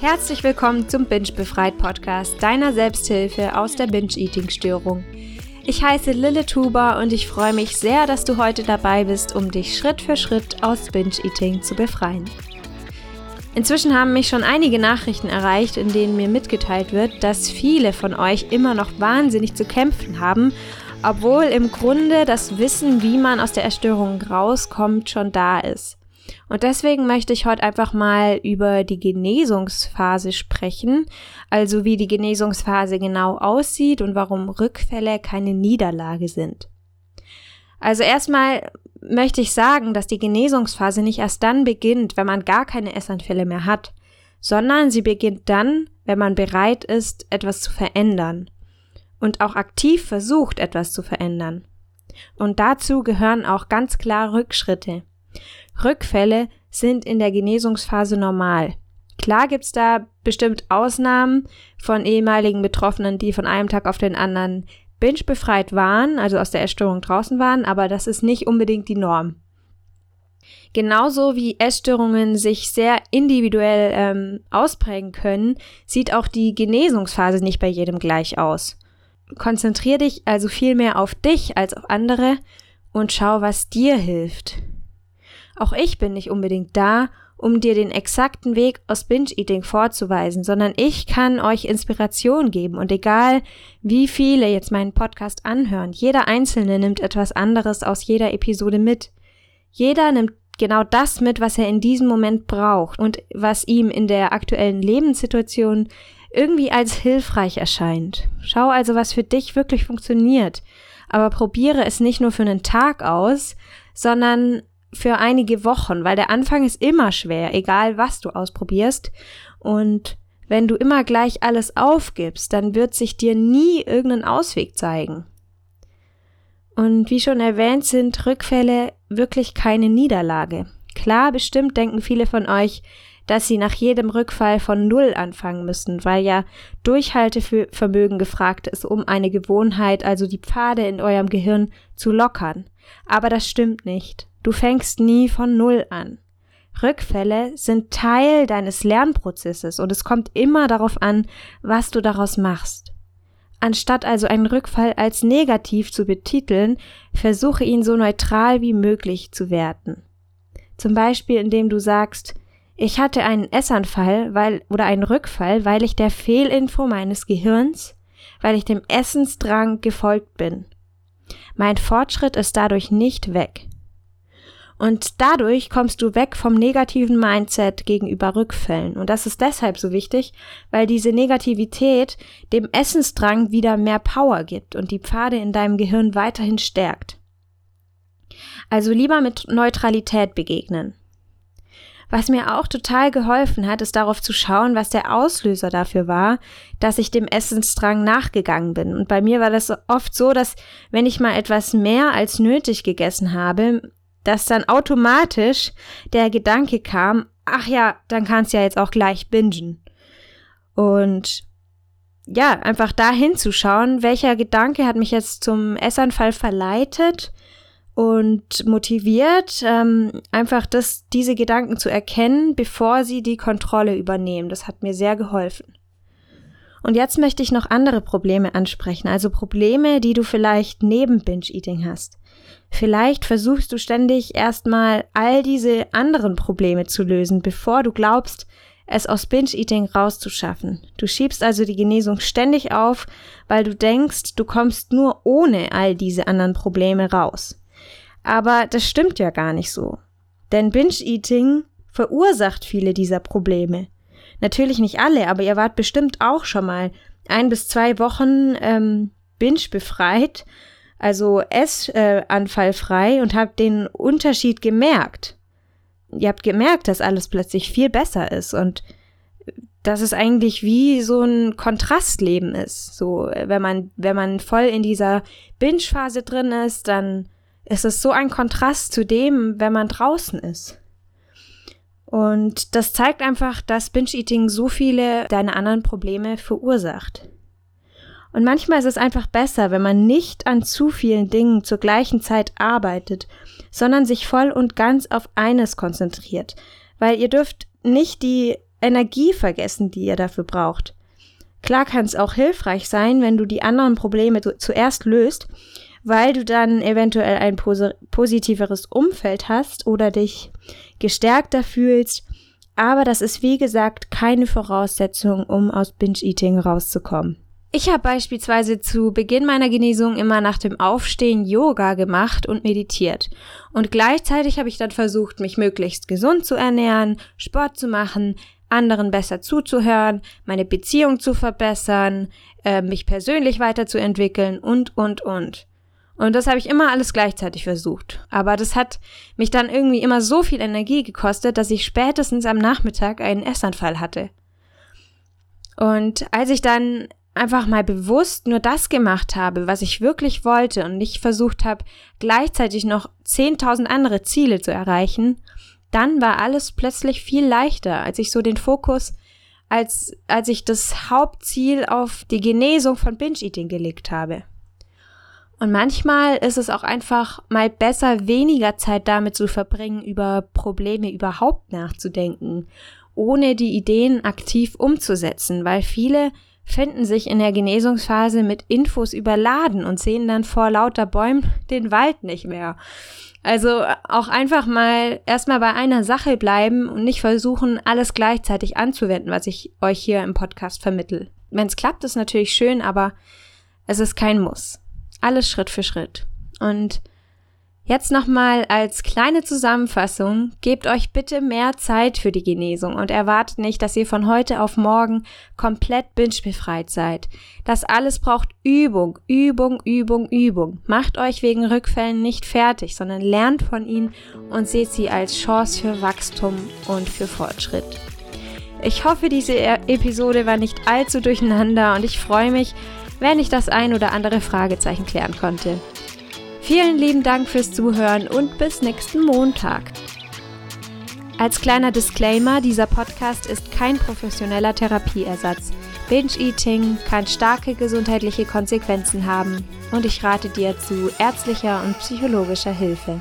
Herzlich willkommen zum Binge Befreit Podcast, deiner Selbsthilfe aus der Binge-Eating-Störung. Ich heiße Lille Tuber und ich freue mich sehr, dass du heute dabei bist, um dich Schritt für Schritt aus Binge-Eating zu befreien. Inzwischen haben mich schon einige Nachrichten erreicht, in denen mir mitgeteilt wird, dass viele von euch immer noch wahnsinnig zu kämpfen haben, obwohl im Grunde das Wissen, wie man aus der Erstörung rauskommt, schon da ist. Und deswegen möchte ich heute einfach mal über die Genesungsphase sprechen, also wie die Genesungsphase genau aussieht und warum Rückfälle keine Niederlage sind. Also erstmal möchte ich sagen, dass die Genesungsphase nicht erst dann beginnt, wenn man gar keine Essanfälle mehr hat, sondern sie beginnt dann, wenn man bereit ist, etwas zu verändern und auch aktiv versucht, etwas zu verändern. Und dazu gehören auch ganz klar Rückschritte. Rückfälle sind in der Genesungsphase normal. Klar gibt's da bestimmt Ausnahmen von ehemaligen Betroffenen, die von einem Tag auf den anderen binge befreit waren, also aus der Essstörung draußen waren, aber das ist nicht unbedingt die Norm. Genauso wie Essstörungen sich sehr individuell ähm, ausprägen können, sieht auch die Genesungsphase nicht bei jedem gleich aus. Konzentrier dich also viel mehr auf dich als auf andere und schau, was dir hilft. Auch ich bin nicht unbedingt da, um dir den exakten Weg aus Binge-Eating vorzuweisen, sondern ich kann euch Inspiration geben und egal wie viele jetzt meinen Podcast anhören, jeder Einzelne nimmt etwas anderes aus jeder Episode mit. Jeder nimmt genau das mit, was er in diesem Moment braucht und was ihm in der aktuellen Lebenssituation irgendwie als hilfreich erscheint. Schau also, was für dich wirklich funktioniert. Aber probiere es nicht nur für einen Tag aus, sondern für einige Wochen, weil der Anfang ist immer schwer, egal was du ausprobierst. Und wenn du immer gleich alles aufgibst, dann wird sich dir nie irgendein Ausweg zeigen. Und wie schon erwähnt, sind Rückfälle wirklich keine Niederlage. Klar, bestimmt denken viele von euch, dass sie nach jedem Rückfall von Null anfangen müssen, weil ja Durchhaltevermögen gefragt ist, um eine Gewohnheit, also die Pfade in eurem Gehirn zu lockern. Aber das stimmt nicht. Du fängst nie von Null an. Rückfälle sind Teil deines Lernprozesses und es kommt immer darauf an, was du daraus machst. Anstatt also einen Rückfall als negativ zu betiteln, versuche ihn so neutral wie möglich zu werten. Zum Beispiel, indem du sagst, ich hatte einen Essanfall, weil, oder einen Rückfall, weil ich der Fehlinfo meines Gehirns, weil ich dem Essensdrang gefolgt bin. Mein Fortschritt ist dadurch nicht weg. Und dadurch kommst du weg vom negativen Mindset gegenüber Rückfällen. Und das ist deshalb so wichtig, weil diese Negativität dem Essensdrang wieder mehr Power gibt und die Pfade in deinem Gehirn weiterhin stärkt. Also lieber mit Neutralität begegnen. Was mir auch total geholfen hat, ist darauf zu schauen, was der Auslöser dafür war, dass ich dem Essensdrang nachgegangen bin. Und bei mir war das oft so, dass wenn ich mal etwas mehr als nötig gegessen habe, dass dann automatisch der Gedanke kam, ach ja, dann kannst ja jetzt auch gleich bingen. Und ja, einfach da hinzuschauen, welcher Gedanke hat mich jetzt zum Essanfall verleitet und motiviert, ähm, einfach das, diese Gedanken zu erkennen, bevor sie die Kontrolle übernehmen. Das hat mir sehr geholfen. Und jetzt möchte ich noch andere Probleme ansprechen, also Probleme, die du vielleicht neben Binge-Eating hast. Vielleicht versuchst du ständig erstmal all diese anderen Probleme zu lösen, bevor du glaubst, es aus Binge-Eating rauszuschaffen. Du schiebst also die Genesung ständig auf, weil du denkst, du kommst nur ohne all diese anderen Probleme raus. Aber das stimmt ja gar nicht so. Denn Binge-Eating verursacht viele dieser Probleme. Natürlich nicht alle, aber ihr wart bestimmt auch schon mal ein bis zwei Wochen ähm, Binge befreit also essanfallfrei äh, und habt den Unterschied gemerkt. Ihr habt gemerkt, dass alles plötzlich viel besser ist und dass es eigentlich wie so ein Kontrastleben ist. So, wenn man, wenn man voll in dieser Binge-Phase drin ist, dann ist es so ein Kontrast zu dem, wenn man draußen ist. Und das zeigt einfach, dass Binge-Eating so viele deiner anderen Probleme verursacht. Und manchmal ist es einfach besser, wenn man nicht an zu vielen Dingen zur gleichen Zeit arbeitet, sondern sich voll und ganz auf eines konzentriert, weil ihr dürft nicht die Energie vergessen, die ihr dafür braucht. Klar kann es auch hilfreich sein, wenn du die anderen Probleme zuerst löst, weil du dann eventuell ein positiveres Umfeld hast oder dich gestärkter fühlst. Aber das ist wie gesagt keine Voraussetzung, um aus Binge-Eating rauszukommen. Ich habe beispielsweise zu Beginn meiner Genesung immer nach dem Aufstehen Yoga gemacht und meditiert. Und gleichzeitig habe ich dann versucht, mich möglichst gesund zu ernähren, Sport zu machen, anderen besser zuzuhören, meine Beziehung zu verbessern, äh, mich persönlich weiterzuentwickeln und, und, und. Und das habe ich immer alles gleichzeitig versucht. Aber das hat mich dann irgendwie immer so viel Energie gekostet, dass ich spätestens am Nachmittag einen Essanfall hatte. Und als ich dann einfach mal bewusst nur das gemacht habe, was ich wirklich wollte und nicht versucht habe, gleichzeitig noch 10.000 andere Ziele zu erreichen, dann war alles plötzlich viel leichter, als ich so den Fokus, als, als ich das Hauptziel auf die Genesung von Binge-Eating gelegt habe. Und manchmal ist es auch einfach mal besser, weniger Zeit damit zu verbringen, über Probleme überhaupt nachzudenken, ohne die Ideen aktiv umzusetzen, weil viele finden sich in der Genesungsphase mit Infos überladen und sehen dann vor lauter Bäumen den Wald nicht mehr. Also auch einfach mal erstmal bei einer Sache bleiben und nicht versuchen, alles gleichzeitig anzuwenden, was ich euch hier im Podcast vermittel. Wenn es klappt, ist natürlich schön, aber es ist kein Muss. Alles Schritt für Schritt. Und Jetzt nochmal als kleine Zusammenfassung, gebt euch bitte mehr Zeit für die Genesung und erwartet nicht, dass ihr von heute auf morgen komplett binge-befreit seid. Das alles braucht Übung, Übung, Übung, Übung. Macht euch wegen Rückfällen nicht fertig, sondern lernt von ihnen und seht sie als Chance für Wachstum und für Fortschritt. Ich hoffe, diese e- Episode war nicht allzu durcheinander und ich freue mich, wenn ich das ein oder andere Fragezeichen klären konnte. Vielen lieben Dank fürs Zuhören und bis nächsten Montag. Als kleiner Disclaimer, dieser Podcast ist kein professioneller Therapieersatz. Binge-Eating kann starke gesundheitliche Konsequenzen haben und ich rate dir zu ärztlicher und psychologischer Hilfe.